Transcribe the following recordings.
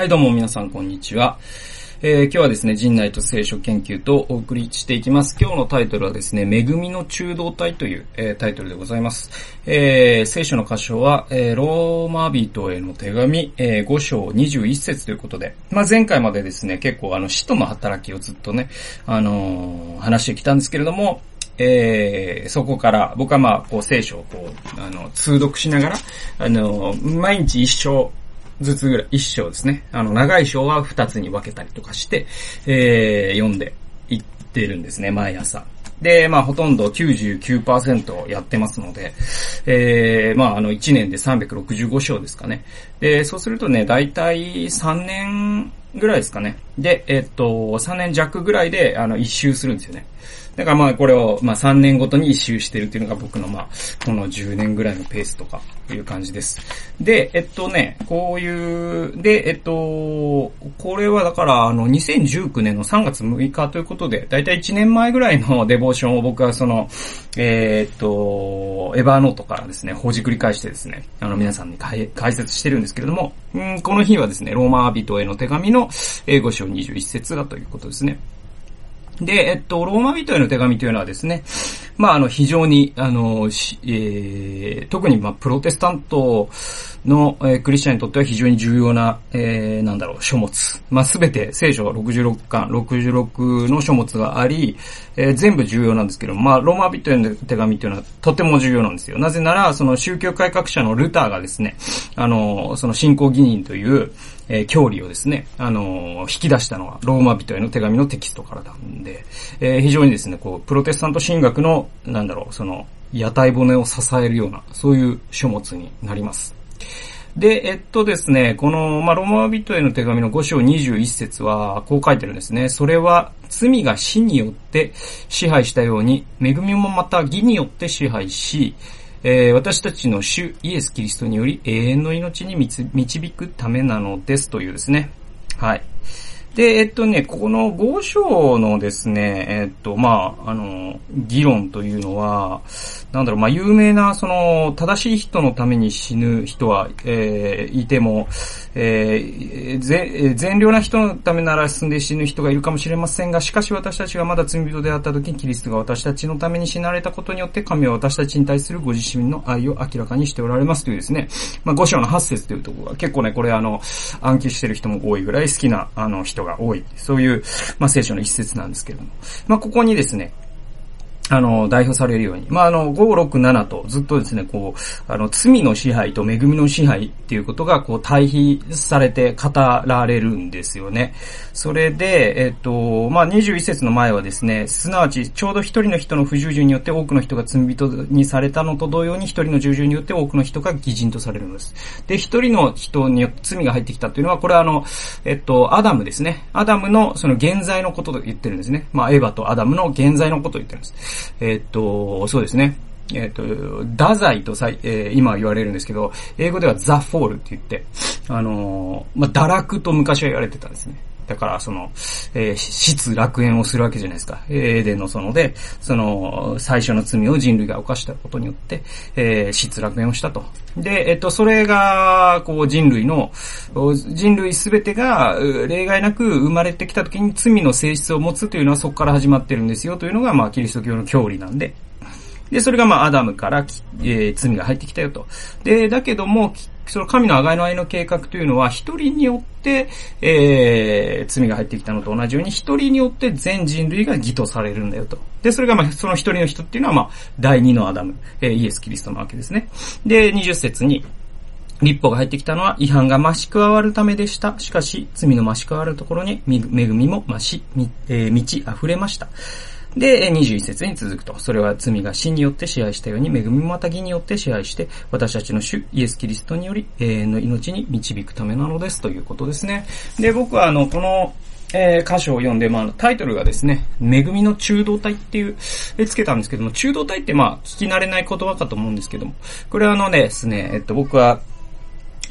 はい、どうも皆さんこんにちは。えー、今日はですね、人内と聖書研究とお送りしていきます。今日のタイトルはですね、恵みの中道体という、えー、タイトルでございます。えー、聖書の箇所は、えー、ローマ人への手紙、え、5章21節ということで、まあ、前回までですね、結構あの、使徒の働きをずっとね、あの、話してきたんですけれども、えー、そこから僕はまあ、こう聖書をこう、あの、通読しながら、あの、毎日一章、ずつぐらい、一章ですね。あの、長い章は二つに分けたりとかして、えー、読んでいってるんですね、毎朝。で、まあ、ほとんど99%やってますので、えー、まあ、あの、1年で365章ですかね。で、そうするとね、だいたい3年ぐらいですかね。で、えっと、3年弱ぐらいで、あの、一周するんですよね。だからまあこれをまあ3年ごとに一周してるっていうのが僕のまあこの10年ぐらいのペースとかいう感じです。で、えっとね、こういう、で、えっと、これはだからあの2019年の3月6日ということで、だいたい1年前ぐらいの デボーションを僕はその、えー、っと、エヴァーノートからですね、ほじくり返してですね、あの皆さんに解説してるんですけれども、うんこの日はですね、ローマ人への手紙の英語章21節だということですね。で、えっと、ローマ人への手紙というのはですね、まあ、あの、非常に、あの、えー、特に、まあ、プロテスタントの、えー、クリスチャンにとっては非常に重要な、えー、なんだろう、書物。まあ、すべて聖書66巻、66の書物があり、えー、全部重要なんですけど、まあ、ローマ人への手紙というのはとても重要なんですよ。なぜなら、その宗教改革者のルターがですね、あの、その信仰義人という、えー、教理をですね、あのー、引き出したのはローマ人への手紙のテキストからなんで、えー、非常にですね、こう、プロテスタント神学の、なんだろう、その、屋台骨を支えるような、そういう書物になります。で、えっとですね、この、まあ、ローマ人への手紙の5章21節は、こう書いてるんですね。それは、罪が死によって支配したように、恵みもまた義によって支配し、えー、私たちの主イエス・キリストにより永遠の命に導くためなのですというですね。はい。で、えっとね、この5章のですね、えっと、まあ、あの、議論というのは、なんだろう、まあ、有名な、その、正しい人のために死ぬ人は、えー、いても、えー、善良な人のためなら進んで死ぬ人がいるかもしれませんが、しかし私たちがまだ罪人であった時にキリストが私たちのために死なれたことによって神は私たちに対するご自身の愛を明らかにしておられますというですね、まあ、5章の8節というところが結構ね、これあの、暗記してる人も多いぐらい好きな、あの、人が多い。そういう、まあ、聖書の一節なんですけれども。まあ、ここにですね、あの、代表されるように。まあ、あの、5、6、7とずっとですね、こう、あの、罪の支配と恵みの支配っていうことが、こう、対比されて語られるんですよね。それで、えっと、まあ、21節の前はですね、すなわち、ちょうど一人の人の不従順によって多くの人が罪人にされたのと同様に、一人の従順によって多くの人が偽人とされるのです。で、一人の人によって罪が入ってきたっていうのは、これはあの、えっと、アダムですね。アダムのその現在のことと言ってるんですね。まあ、エヴァとアダムの現在のことを言ってるんです。えっと、そうですね。えっ、と、堕罪とさい、えー、今言われるんですけど、英語ではザ・フォールって言って、あのー、まあ、堕落と昔は言われてたんですね。だから、その、えー、失楽園をするわけじゃないですか。エーデンの園で、その、最初の罪を人類が犯したことによって、えー、失楽園をしたと。で、えっと、それが、こう、人類の、人類すべてが、例外なく生まれてきた時に罪の性質を持つというのはそこから始まってるんですよというのが、まあ、キリスト教の教理なんで、で、それがまあ、アダムから、えー、罪が入ってきたよと。で、だけども、その神のあがいの愛の計画というのは、一人によって、えー、罪が入ってきたのと同じように、一人によって全人類が義とされるんだよと。で、それがまあ、その一人の人っていうのはまあ、第二のアダム、えー、イエス・キリストなわけですね。で、二十節に、立法が入ってきたのは違反が増し加わるためでした。しかし、罪の増し加わるところに恵みも増し、えー、満ち溢れました。で、21節に続くと。それは罪が死によって支配したように、恵みまた義によって支配して、私たちの主イエス・キリストにより永遠の命に導くためなのですということですね。で、僕はあの、この、えー、箇所を読んで、まあ、タイトルがですね、恵みの中道体っていう、えつけたんですけども、中道体ってまあ、聞き慣れない言葉かと思うんですけども、これはあのですね、えっと、僕は、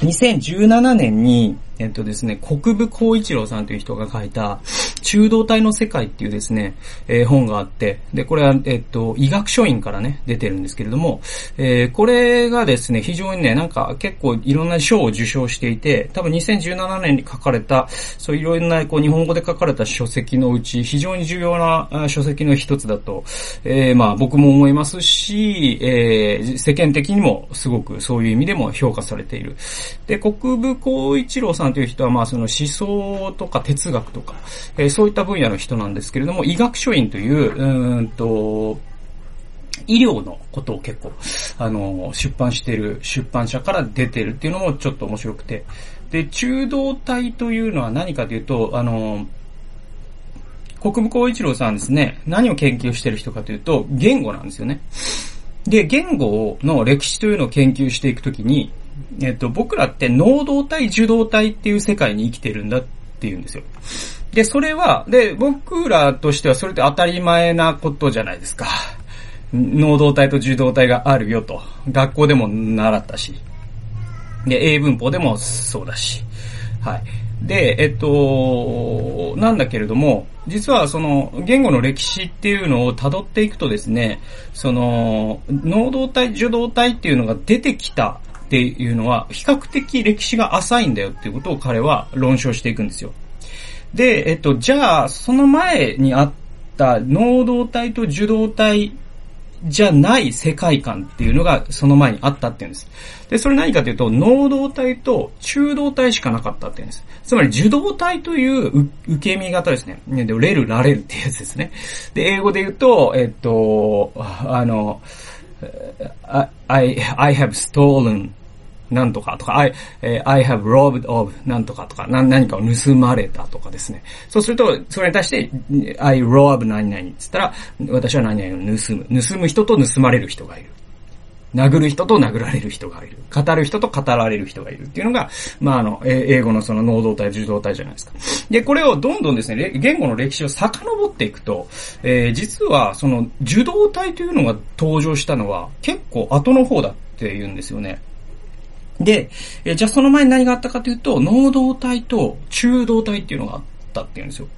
2017年に、えっとですね、国分光一郎さんという人が書いた、中道体の世界っていうですね、えー、本があって、で、これは、えっと、医学書院からね、出てるんですけれども、えー、これがですね、非常にね、なんか結構いろんな賞を受賞していて、多分2017年に書かれた、そういろんなこう日本語で書かれた書籍のうち、非常に重要な書籍の一つだと、えー、まあ僕も思いますし、えー、世間的にもすごくそういう意味でも評価されている。で、国分光一郎さんという人は、まあその思想とか哲学とか、えーそういった分野の人なんですけれども、医学書院という、うんと、医療のことを結構、あの、出版してる出版社から出てるっていうのもちょっと面白くて。で、中道体というのは何かというと、あの、国分光一郎さんですね、何を研究してる人かというと、言語なんですよね。で、言語の歴史というのを研究していくときに、えっと、僕らって能動体、受動体っていう世界に生きてるんだっていうんですよ。で、それは、で、僕らとしてはそれって当たり前なことじゃないですか。能動体と受動体があるよと。学校でも習ったし。で、英文法でもそうだし。はい。で、えっと、なんだけれども、実はその言語の歴史っていうのを辿っていくとですね、その、能動体、受動体っていうのが出てきたっていうのは、比較的歴史が浅いんだよっていうことを彼は論証していくんですよ。で、えっと、じゃあ、その前にあった能動体と受動体じゃない世界観っていうのがその前にあったっていうんです。で、それ何かというと、能動体と中動体しかなかったっていうんです。つまり受動体という受け身型ですね。で、レル、ラレルっていうやつですね。で、英語で言うと、えっと、あの、I, I have stolen なんとかとか、I, I have robbed of なんとかとか、な何かを盗まれたとかですね。そうすると、それに対して、I rob 何々って言ったら、私は何々を盗む。盗む人と盗まれる人がいる。殴る人と殴られる人がいる。語る人と語られる人がいるっていうのが、まあ、あの、英語のその能動体、受動体じゃないですか。で、これをどんどんですね、言語の歴史を遡っていくと、えー、実はその受動体というのが登場したのは結構後の方だっていうんですよね。で、えじゃあその前に何があったかというと、能動体と中動体っていうのがあったっていうんですよ。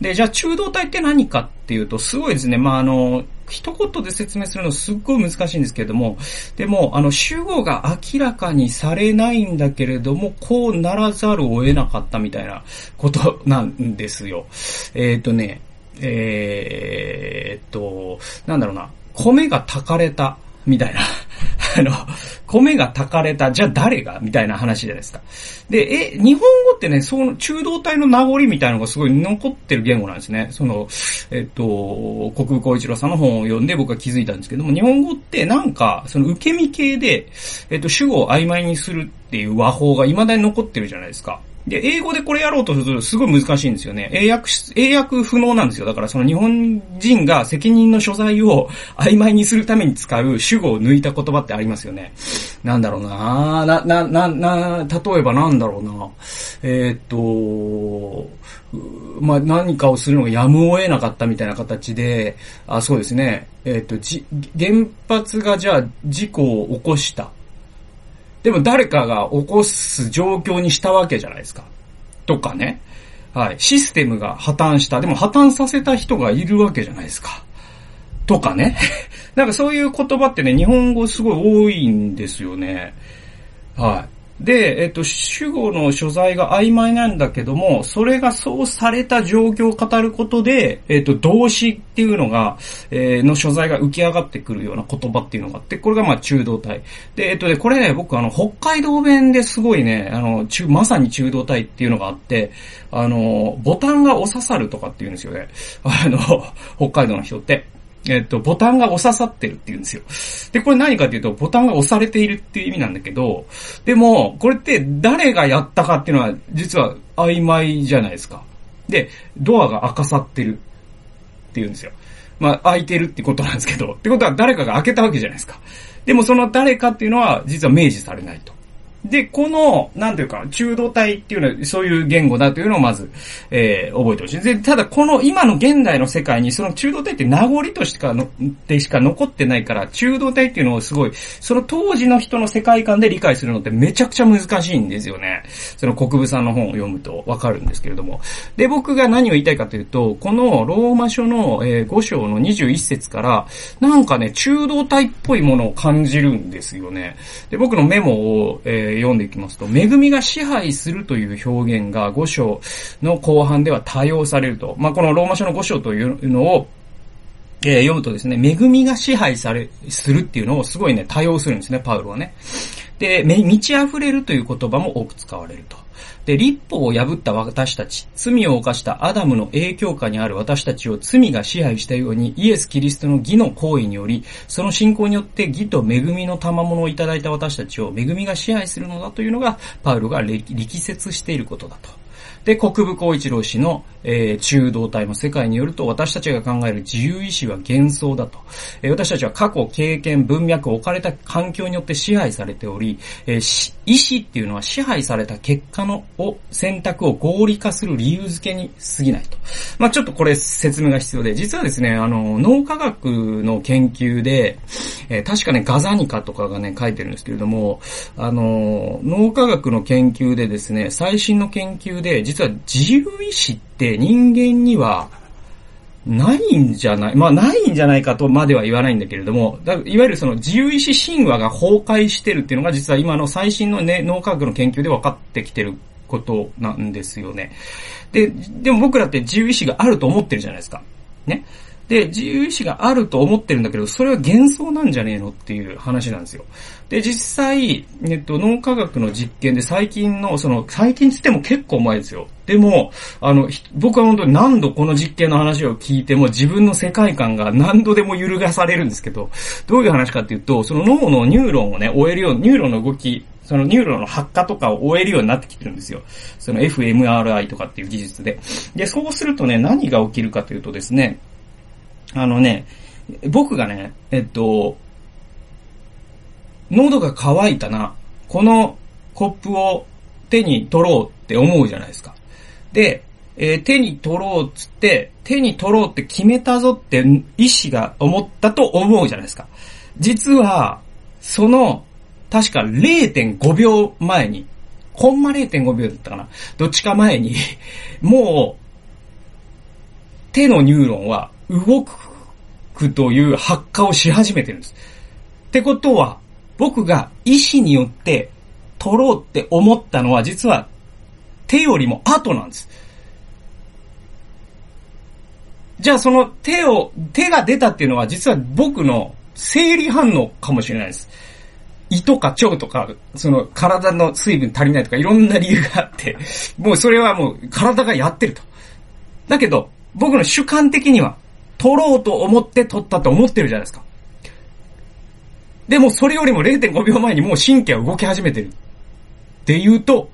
で、じゃあ中動体って何かっていうと、すごいですね。まあ、あの、一言で説明するのすっごい難しいんですけれども、でも、あの、主語が明らかにされないんだけれども、こうならざるを得なかったみたいなことなんですよ。えっ、ー、とね、えー、っと、なんだろうな、米が炊かれたみたいな。あの、米が炊かれた、じゃあ誰が？みたいな話じゃないですか。で、え、日本語ってね、その中道体の名残みたいなのがすごい残ってる言語なんですね。その、えっと、国分光一郎さんの本を読んで僕は気づいたんですけども、日本語ってなんか、その受け身系で、えっと、主語を曖昧にするっていう和法が未だに残ってるじゃないですか。で、英語でこれやろうとするとすごい難しいんですよね。英訳、英訳不能なんですよ。だからその日本人が責任の所在を曖昧にするために使う主語を抜いた言葉ってありますよね。なんだろうなな、な、な、な、例えばなんだろうなえー、っと、まあ、何かをするのがやむを得なかったみたいな形で、あ、そうですね。えー、っと、じ、原発がじゃあ事故を起こした。でも誰かが起こす状況にしたわけじゃないですか。とかね。はい。システムが破綻した。でも破綻させた人がいるわけじゃないですか。とかね。なんかそういう言葉ってね、日本語すごい多いんですよね。はい。で、えっと、主語の所在が曖昧なんだけども、それがそうされた状況を語ることで、えっと、動詞っていうのが、えー、の所在が浮き上がってくるような言葉っていうのがあって、これがまあ中道体。で、えっとね、これね、僕あの、北海道弁ですごいね、あの、中、まさに中道体っていうのがあって、あの、ボタンが押ささるとかって言うんですよね。あの、北海道の人って。えっと、ボタンが押ささってるって言うんですよ。で、これ何かっていうと、ボタンが押されているっていう意味なんだけど、でも、これって誰がやったかっていうのは、実は曖昧じゃないですか。で、ドアが開かさってるって言うんですよ。まあ、開いてるってことなんですけど、ってことは誰かが開けたわけじゃないですか。でもその誰かっていうのは、実は明示されないと。で、この、なんていうか、中道体っていうのは、そういう言語だというのをまず、えー、覚えてほしい。で、ただ、この、今の現代の世界に、その中道体って名残としかの、でしか残ってないから、中道体っていうのをすごい、その当時の人の世界観で理解するのってめちゃくちゃ難しいんですよね。その国分さんの本を読むとわかるんですけれども。で、僕が何を言いたいかというと、このローマ書の、えー、5章の21節から、なんかね、中道体っぽいものを感じるんですよね。で、僕のメモを、え読んでいきますと、恵みが支配するという表現が5章の後半では多用されると。まあ、このローマ書の5章というのを、えー、読むとですね、恵みが支配され、するっていうのをすごいね、多用するんですね、パウロはね。で、満ち溢れるという言葉も多く使われると。で、立法を破った私たち、罪を犯したアダムの影響下にある私たちを罪が支配したように、イエス・キリストの義の行為により、その信仰によって義と恵みの賜物をいただいた私たちを恵みが支配するのだというのが、パウロが力説していることだと。で、国分光一郎氏の、えー、中道体の世界によると、私たちが考える自由意志は幻想だと。えー、私たちは過去、経験、文脈、置かれた環境によって支配されており、えー、意志っていうのは支配された結果のを選択を合理化する理由付けに過ぎないと。まあちょっとこれ説明が必要で、実はですね、あの、脳科学の研究で、えー、確かね、ガザニカとかがね、書いてるんですけれども、あの、脳科学の研究でですね、最新の研究で、実は自由意志って人間にはないんじゃない、まあないんじゃないかとまでは言わないんだけれども、いわゆるその自由意志神話が崩壊してるっていうのが実は今の最新のね、脳科学の研究で分かってきてることなんですよね。で、でも僕らって自由意志があると思ってるじゃないですか。ね。で、自由意志があると思ってるんだけど、それは幻想なんじゃねえのっていう話なんですよ。で、実際、えっと、脳科学の実験で最近の、その、最近つっても結構前ですよ。でも、あの、僕は本当に何度この実験の話を聞いても自分の世界観が何度でも揺るがされるんですけど、どういう話かっていうと、その脳のニューロンをね、追えるよう、ニューロンの動き、そのニューロンの発火とかを追えるようになってきてるんですよ。その fMRI とかっていう技術で。で、そうするとね、何が起きるかというとですね、あのね、僕がね、えっと、喉が渇いたな、このコップを手に取ろうって思うじゃないですか。で、えー、手に取ろうっつって、手に取ろうって決めたぞって意志が思ったと思うじゃないですか。実は、その、確か0.5秒前に、コンマ0.5秒だったかな。どっちか前に、もう、手のニューロンは動くという発火をし始めてるんです。ってことは、僕が意志によって取ろうって思ったのは実は手よりも後なんです。じゃあその手を、手が出たっていうのは実は僕の生理反応かもしれないです。胃とか腸とか、その体の水分足りないとかいろんな理由があって、もうそれはもう体がやってると。だけど、僕の主観的には、取ろうと思って取ったと思ってるじゃないですか。でもそれよりも0.5秒前にもう神経は動き始めてる。っていうと、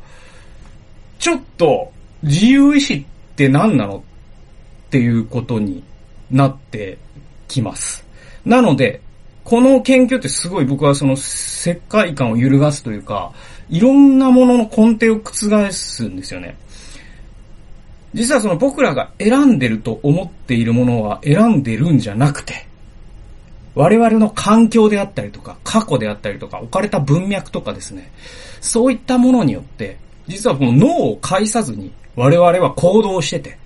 ちょっと自由意志って何なのっていうことになってきます。なので、この研究ってすごい僕はその世界観を揺るがすというか、いろんなものの根底を覆すんですよね。実はその僕らが選んでると思っているものは選んでるんじゃなくて、我々の環境であったりとか、過去であったりとか、置かれた文脈とかですね、そういったものによって、実はこの脳を介さずに我々は行動してて、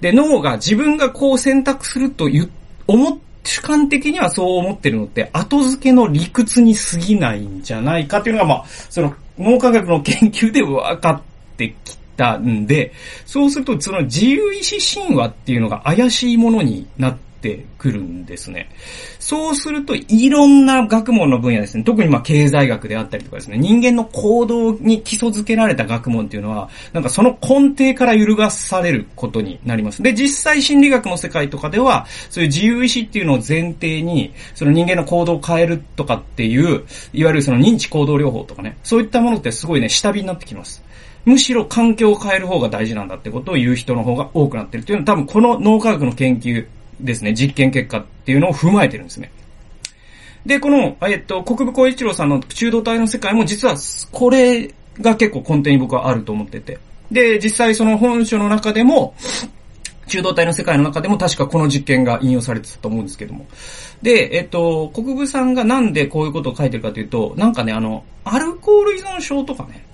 で、脳が自分がこう選択するという、思っ主観的にはそう思ってるのって、後付けの理屈に過ぎないんじゃないかっていうのが、まあ、その脳科学の研究で分かってきたんで、そうするとその自由意志神話っていうのが怪しいものになってってくるんですね。そうすると、いろんな学問の分野ですね、特にまあ経済学であったりとかですね、人間の行動に基礎づけられた学問っていうのは、なんかその根底から揺るがされることになります。で、実際心理学の世界とかでは、そういう自由意志っていうのを前提に、その人間の行動を変えるとかっていう、いわゆるその認知行動療法とかね、そういったものってすごいね、下火になってきます。むしろ環境を変える方が大事なんだってことを言う人の方が多くなってるっていうのは多分この脳科学の研究ですね、実験結果っていうのを踏まえてるんですね。で、この、えっと、国分光一郎さんの中道体の世界も実は、これが結構根底に僕はあると思ってて。で、実際その本書の中でも、中道体の世界の中でも確かこの実験が引用されてたと思うんですけども。で、えっと、国分さんがなんでこういうことを書いてるかというと、なんかね、あの、アルコール依存症とかね、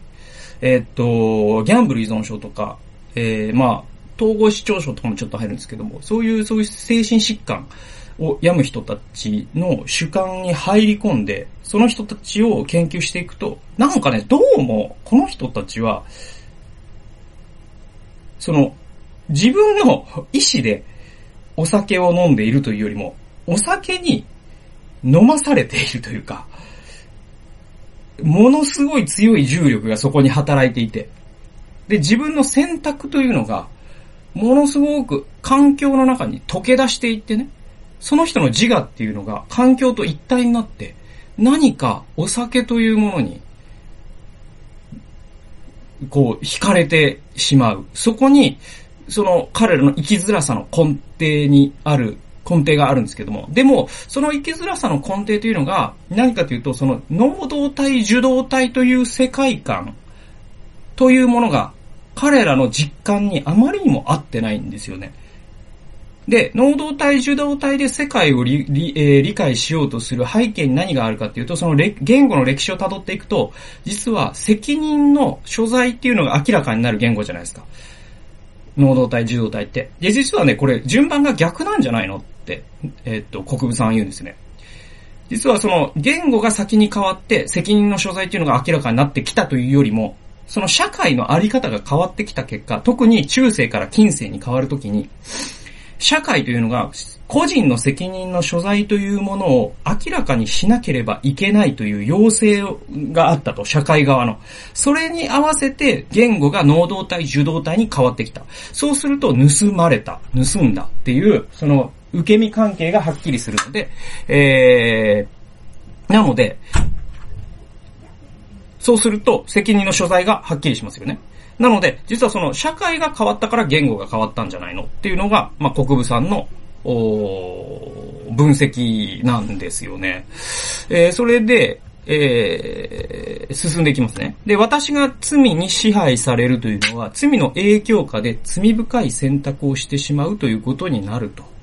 えっと、ギャンブル依存症とか、えー、まあ、統合失調症とかもちょっと入るんですけども、そういう、そういう精神疾患を病む人たちの主観に入り込んで、その人たちを研究していくと、なんかね、どうも、この人たちは、その、自分の意思でお酒を飲んでいるというよりも、お酒に飲まされているというか、ものすごい強い重力がそこに働いていて、で、自分の選択というのが、ものすごく環境の中に溶け出していってね、その人の自我っていうのが環境と一体になって、何かお酒というものに、こう、惹かれてしまう。そこに、その彼らの生きづらさの根底にある、根底があるんですけども。でも、その生きづらさの根底というのが、何かというと、その、能動体、受動体という世界観というものが彼らの実感にあまりにも合ってないんですよね。で、能動体、受動体で世界を理えー、理解しようとする背景に何があるかっていうと、その言語の歴史を辿っていくと、実は責任の所在っていうのが明らかになる言語じゃないですか。能動体、受動体って。で、実はね、これ順番が逆なんじゃないのって、えー、っと、国分さんは言うんですね。実はその言語が先に変わって責任の所在っていうのが明らかになってきたというよりも、その社会のあり方が変わってきた結果、特に中世から近世に変わるときに、社会というのが個人の責任の所在というものを明らかにしなければいけないという要請があったと、社会側の。それに合わせて言語が能動体、受動体に変わってきた。そうすると盗まれた、盗んだっていう、その受け身関係がはっきりするので、えー、なので、そうすると、責任の所在がはっきりしますよね。なので、実はその社会が変わったから言語が変わったんじゃないのっていうのが、まあ、国分さんの、お分析なんですよね。えー、それで、えー、進んでいきますね。で、私が罪に支配されるというのは、罪の影響下で罪深い選択をしてしまうということになると。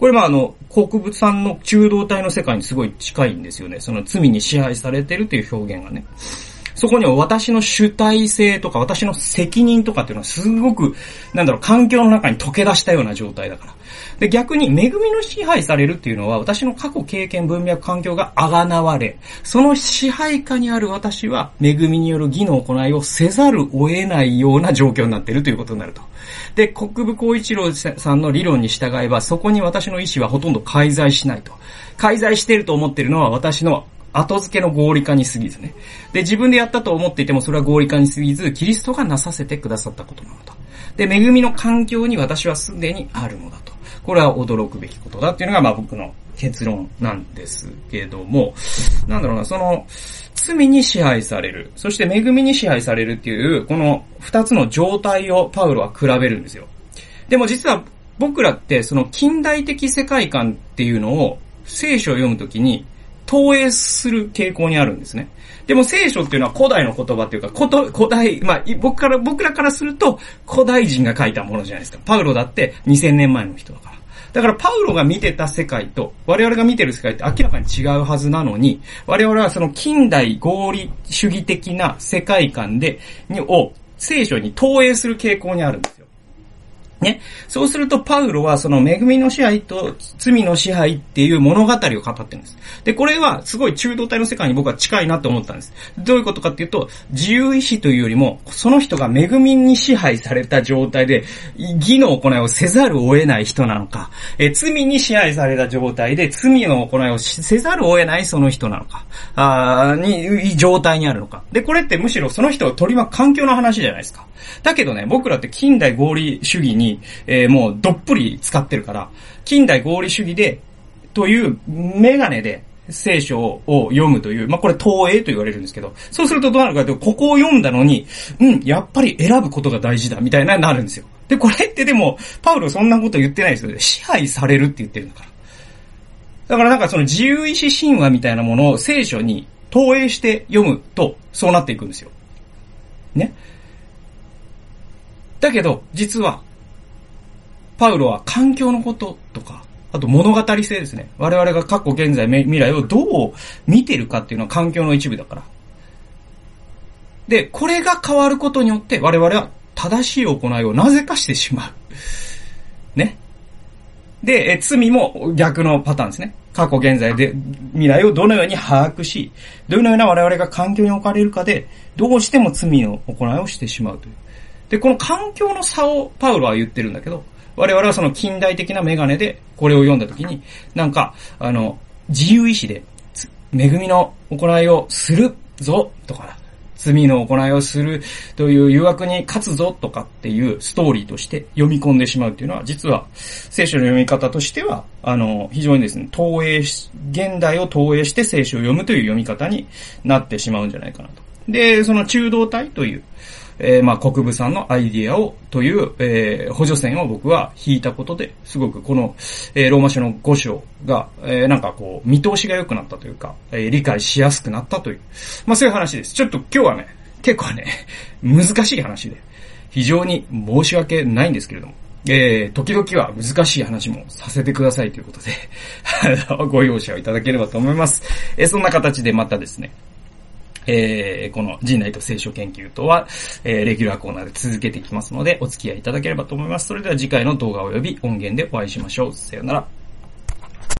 これまああの、国物産の中道体の世界にすごい近いんですよね。その罪に支配されてるという表現がね。そこには私の主体性とか私の責任とかっていうのはすごく、なんだろう、環境の中に溶け出したような状態だから。で、逆に恵みの支配されるっていうのは、私の過去経験、文脈、環境があがなわれ、その支配下にある私は、恵みによる義の行いをせざるを得ないような状況になっているということになると。で、国分光一郎さんの理論に従えば、そこに私の意思はほとんど介在しないと。介在していると思っているのは私の後付けの合理化に過ぎずね。で、自分でやったと思っていてもそれは合理化に過ぎず、キリストがなさせてくださったことなのだ。で、恵みの環境に私はすでにあるのだと。これは驚くべきことだっていうのが、まあ僕の結論なんですけども、なんだろうな、その、罪に支配される、そして恵みに支配されるっていう、この二つの状態をパウロは比べるんですよ。でも実は僕らってその近代的世界観っていうのを聖書を読むときに投影する傾向にあるんですね。でも聖書っていうのは古代の言葉っていうか、古古代、まあ、僕から、僕らからすると古代人が書いたものじゃないですか。パウロだって2000年前の人だから。だからパウロが見てた世界と我々が見てる世界って明らかに違うはずなのに、我々はその近代合理主義的な世界観で、に、を聖書に投影する傾向にあるんですよ。ね。そうすると、パウロはその恵みの支配と罪の支配っていう物語を語ってるんです。で、これはすごい中道体の世界に僕は近いなと思ったんです。どういうことかっていうと、自由意志というよりも、その人が恵みに支配された状態で、義の行いをせざるを得ない人なのか、え罪に支配された状態で、罪の行いをせざるを得ないその人なのか、あに、状態にあるのか。で、これってむしろその人を取り巻く環境の話じゃないですか。だけどね、僕らって近代合理主義に、えー、もうどっぷり使ってるから、近代合理主義で、というメガネで聖書を読むという、まあ、これ投影と言われるんですけど、そうするとどうなるかというと、ここを読んだのに、うん、やっぱり選ぶことが大事だ、みたいななるんですよ。で、これってでも、パウロそんなこと言ってないですよ。支配されるって言ってるんだから。だからなんかその自由意志神話みたいなものを聖書に投影して読むと、そうなっていくんですよ。ね。だけど、実は、パウロは環境のこととか、あと物語性ですね。我々が過去、現在、未来をどう見てるかっていうのは環境の一部だから。で、これが変わることによって我々は正しい行いをなぜかしてしまう。ね。で、え罪も逆のパターンですね。過去、現在で未来をどのように把握し、どのような我々が環境に置かれるかで、どうしても罪の行いをしてしまうという。で、この環境の差をパウロは言ってるんだけど、我々はその近代的なメガネでこれを読んだときに、なんか、あの、自由意志で、恵みの行いをするぞ、とか、罪の行いをするという誘惑に勝つぞとかっていうストーリーとして読み込んでしまうっていうのは、実は聖書の読み方としては、あの、非常にですね、投影し、現代を投影して聖書を読むという読み方になってしまうんじゃないかなと。で、その中道体という、えー、まあ、国分さんのアイディアを、という、えー、補助線を僕は引いたことで、すごくこの、えー、ローマ書の5章が、えー、なんかこう、見通しが良くなったというか、えー、理解しやすくなったという、まあ、そういう話です。ちょっと今日はね、結構ね、難しい話で、非常に申し訳ないんですけれども、えー、時々は難しい話もさせてくださいということで ご容赦をいただければと思います。えー、そんな形でまたですね、えー、この人内と聖書研究とは、えー、レギュラーコーナーで続けていきますので、お付き合いいただければと思います。それでは次回の動画及び音源でお会いしましょう。さよなら。